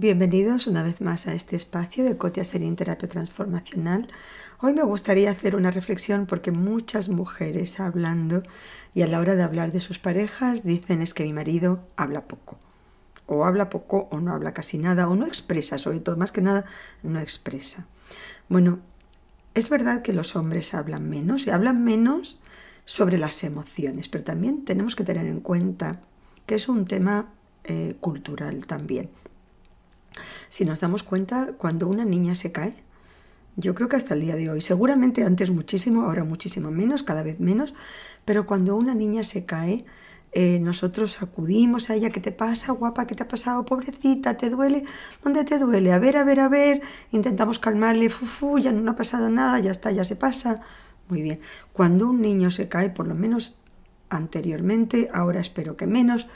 Bienvenidos una vez más a este espacio de Cotia Serín Terapia Transformacional. Hoy me gustaría hacer una reflexión porque muchas mujeres hablando y a la hora de hablar de sus parejas dicen es que mi marido habla poco. O habla poco o no habla casi nada o no expresa, sobre todo más que nada no expresa. Bueno, es verdad que los hombres hablan menos y hablan menos sobre las emociones, pero también tenemos que tener en cuenta que es un tema eh, cultural también. Si nos damos cuenta, cuando una niña se cae, yo creo que hasta el día de hoy, seguramente antes muchísimo, ahora muchísimo menos, cada vez menos, pero cuando una niña se cae, eh, nosotros acudimos a ella, ¿qué te pasa, guapa? ¿Qué te ha pasado? Pobrecita, ¿te duele? ¿Dónde te duele? A ver, a ver, a ver. Intentamos calmarle, fufu, ya no ha pasado nada, ya está, ya se pasa. Muy bien. Cuando un niño se cae, por lo menos anteriormente, ahora espero que menos,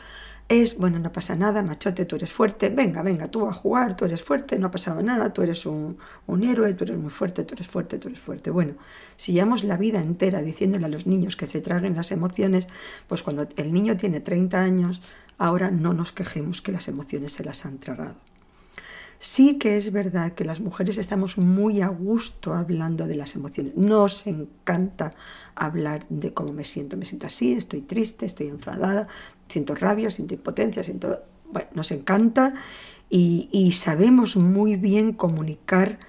es, bueno, no pasa nada, machote, tú eres fuerte, venga, venga, tú a jugar, tú eres fuerte, no ha pasado nada, tú eres un, héroe, tú eres muy fuerte, tú eres fuerte, tú eres fuerte. Bueno, si llevamos la vida entera diciéndole a los niños que se traguen las emociones, pues cuando el niño tiene 30 años, ahora no nos quejemos que las emociones se las han tragado. Sí que es verdad que las mujeres estamos muy a gusto hablando de las emociones. Nos encanta hablar de cómo me siento. Me siento así, estoy triste, estoy enfadada, siento rabia, siento impotencia, siento... Bueno, nos encanta y, sabemos muy bien comunicar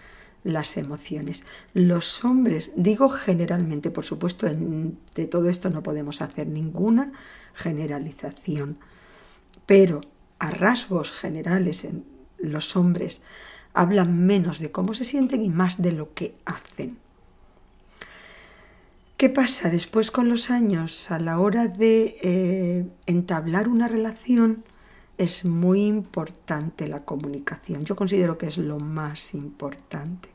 las emociones. Los hombres, digo generalmente, por supuesto, de todo esto no podemos hacer ninguna generalización, pero a rasgos generales, en, los hombres hablan menos de cómo se sienten y más de lo que hacen. ¿Qué pasa después con los años? A la hora de eh, entablar una relación es muy importante la comunicación. Yo considero que es lo más importante.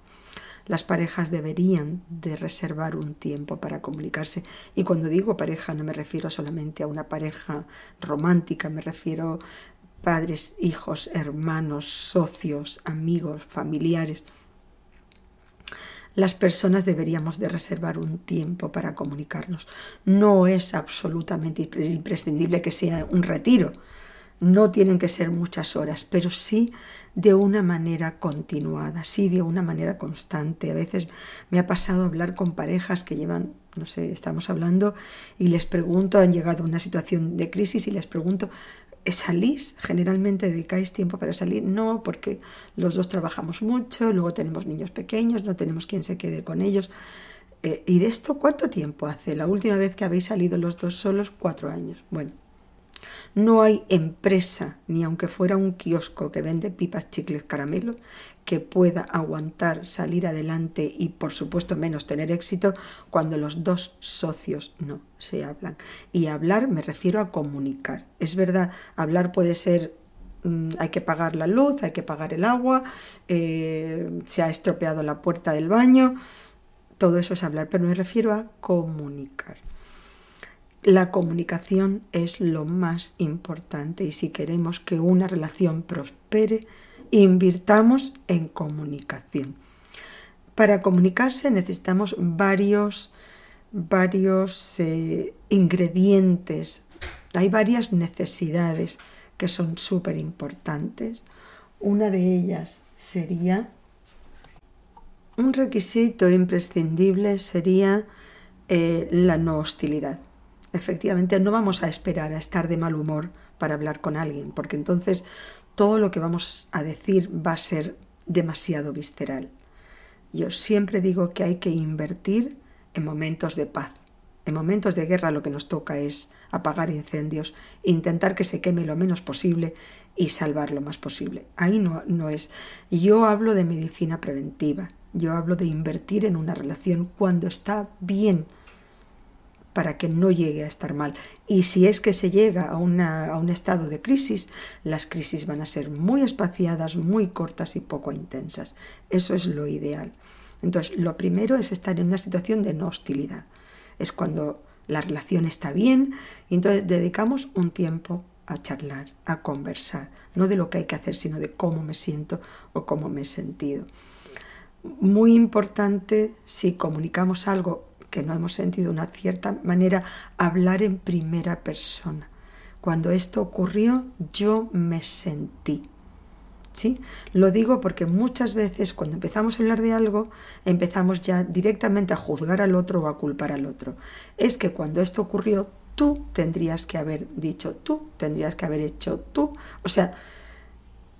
Las parejas deberían de reservar un tiempo para comunicarse. Y cuando digo pareja no me refiero solamente a una pareja romántica, me refiero padres, hijos, hermanos, socios, amigos, familiares. Las personas deberíamos de reservar un tiempo para comunicarnos. No es absolutamente imprescindible que sea un retiro. No tienen que ser muchas horas, pero sí de una manera continuada, sí de una manera constante. A veces me ha pasado hablar con parejas que llevan, no sé, estamos hablando y les pregunto, han llegado a una situación de crisis y les pregunto, ¿Salís? ¿Generalmente dedicáis tiempo para salir? No, porque los dos trabajamos mucho, luego tenemos niños pequeños, no tenemos quien se quede con ellos. Eh, ¿Y de esto cuánto tiempo hace? La última vez que habéis salido los dos solos, cuatro años. Bueno, no hay empresa, ni aunque fuera un kiosco que vende pipas, chicles, caramelos, que pueda aguantar salir adelante y por supuesto menos tener éxito cuando los dos socios no se hablan. Y hablar me refiero a comunicar. Es verdad, hablar puede ser mm, hay que pagar la luz, hay que pagar el agua, eh, se ha estropeado la puerta del baño, todo eso es hablar, pero me refiero a comunicar. La comunicación es lo más importante y si queremos que una relación prospere, invirtamos en comunicación. Para comunicarse necesitamos varios, varios eh, ingredientes, hay varias necesidades que son súper importantes. Una de ellas sería, un requisito imprescindible sería eh, la no hostilidad efectivamente no vamos a esperar a estar de mal humor para hablar con alguien, porque entonces todo lo que vamos a decir va a ser demasiado visceral. Yo siempre digo que hay que invertir en momentos de paz. En momentos de guerra lo que nos toca es apagar incendios, intentar que se queme lo menos posible y salvar lo más posible. Ahí no, no es. Yo hablo de medicina preventiva, yo hablo de invertir en una relación cuando está bien, para que no llegue a estar mal. Y si es que se llega a, a un estado de crisis, las crisis van a ser muy espaciadas, muy cortas y poco intensas. Eso es lo ideal. Entonces, lo primero es estar en una situación de no hostilidad. Es cuando la relación está bien y entonces dedicamos un tiempo a charlar, a conversar, no de lo que hay que hacer, sino de cómo me siento o cómo me he sentido. Muy importante si comunicamos algo que no hemos sentido una cierta manera, hablar en primera persona. Cuando esto ocurrió, yo me sentí. ¿Sí? Lo digo porque muchas veces cuando empezamos a hablar de algo, empezamos ya directamente a juzgar al otro o a culpar al otro. Es que cuando esto ocurrió, tú tendrías que haber dicho tú, tendrías que haber hecho tú. O sea,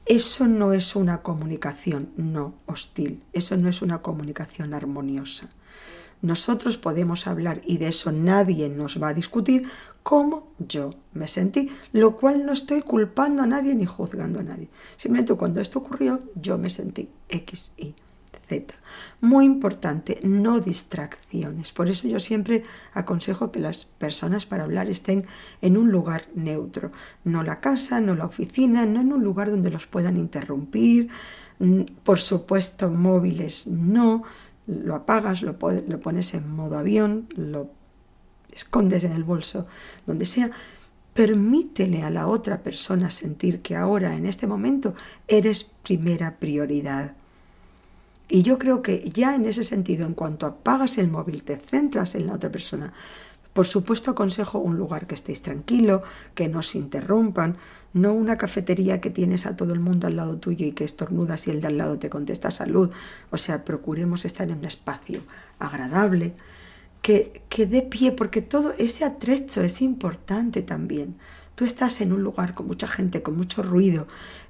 eso no es una comunicación no hostil, eso no es una comunicación armoniosa. Nosotros podemos hablar y de eso nadie nos va a discutir cómo yo me sentí, lo cual no estoy culpando a nadie ni juzgando a nadie. Simplemente cuando esto ocurrió yo me sentí X, Y. Muy importante, no distracciones. Por eso yo siempre aconsejo que las personas para hablar estén en un lugar neutro. No la casa, no la oficina, no en un lugar donde los puedan interrumpir. Mm, por supuesto, móviles no. Lo apagas, lo, lo pones en modo avión, lo escondes en el bolso, donde sea. Permítele a la otra persona sentir que ahora, en este momento, eres primera prioridad. Y yo creo que ya en ese sentido, en cuanto apagas el móvil, te centras en la otra persona. Por supuesto aconsejo un lugar que estéis tranquilo, que no se interrumpan, no una cafetería que tienes a todo el mundo al lado tuyo y que estornudas y el de al lado te contesta salud. O sea, procuremos estar en un espacio agradable, que, que dé pie, porque todo ese atrecho es importante también. Tú estás en un lugar con mucha gente, con mucho ruido,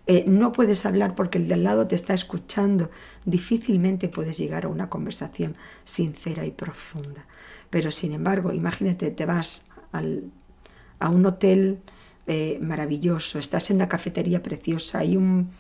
eh, no puedes hablar porque el de al lado te está escuchando, difícilmente puedes llegar a una conversación sincera y profunda. Pero sin embargo, imagínate, te vas a un hotel eh, maravilloso, estás en una cafetería preciosa, hay un,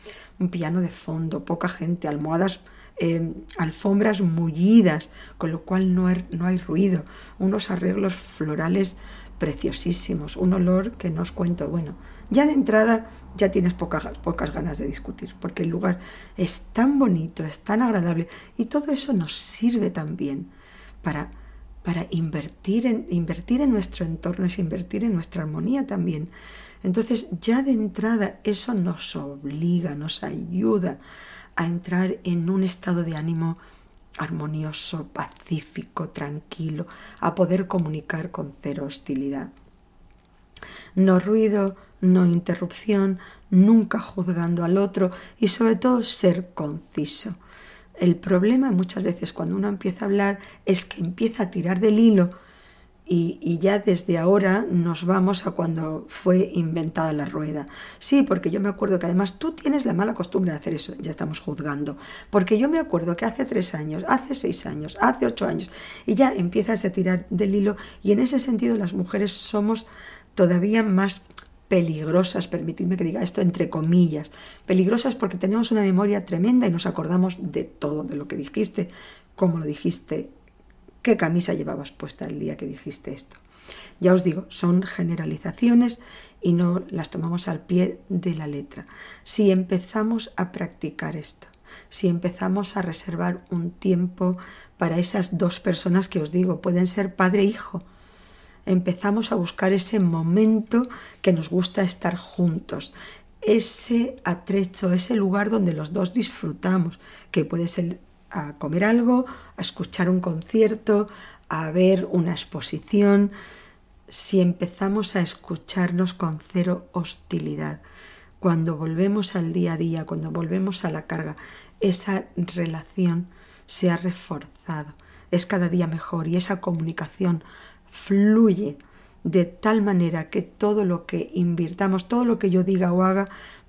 piano de fondo, poca gente, almohadas eh, alfombras mullidas, con lo cual no no hay, ruido, unos arreglos florales preciosísimos, un olor que no os cuento. Bueno, ya de entrada ya tienes pocas, pocas ganas de discutir, porque el lugar es tan bonito, es tan agradable y todo eso nos sirve también para, para invertir, en, invertir en nuestro entorno, es invertir en nuestra armonía también. Entonces ya de entrada eso nos obliga, nos ayuda a entrar en un estado de ánimo armonioso, pacífico, tranquilo, a poder comunicar con cero hostilidad. No ruido, no interrupción, nunca juzgando al otro y sobre todo ser conciso. El problema muchas veces cuando uno empieza a hablar es que empieza a tirar del hilo y, ya desde ahora nos vamos a cuando fue inventada la rueda. Sí, porque yo me acuerdo que además tú tienes la mala costumbre de hacer eso, ya estamos juzgando. Porque yo me acuerdo que hace tres años, hace seis años, hace ocho años, y ya empiezas a tirar del hilo y en ese sentido las mujeres somos todavía más peligrosas, permitidme que diga esto entre comillas, peligrosas porque tenemos una memoria tremenda y nos acordamos de todo, de lo que dijiste, cómo lo dijiste, qué camisa llevabas puesta el día que dijiste esto. Ya os digo, son generalizaciones y no las tomamos al pie de la letra. Si empezamos a practicar esto, si empezamos a reservar un tiempo para esas dos personas que os digo, pueden ser padre e hijo, empezamos a buscar ese momento que nos gusta estar juntos, ese atrecho, ese lugar donde los dos disfrutamos, que puede ser a comer algo, a escuchar un concierto, a ver una exposición, si empezamos a escucharnos con cero hostilidad, cuando volvemos al día a día, cuando volvemos a la carga, esa relación se ha reforzado, es cada día mejor y esa comunicación fluye de tal manera que todo lo que invirtamos, todo lo que yo diga o haga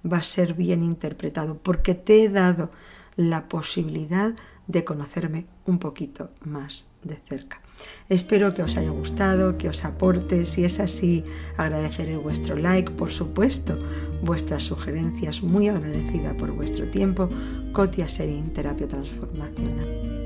va a ser bien interpretado, porque te he dado la posibilidad de conocerme un poquito más de cerca. Espero que os haya gustado, que os aporte. Si es así, agradeceré vuestro like, por supuesto, vuestras sugerencias. Muy agradecida por vuestro tiempo. Cotia Serín, Terapia Transformacional.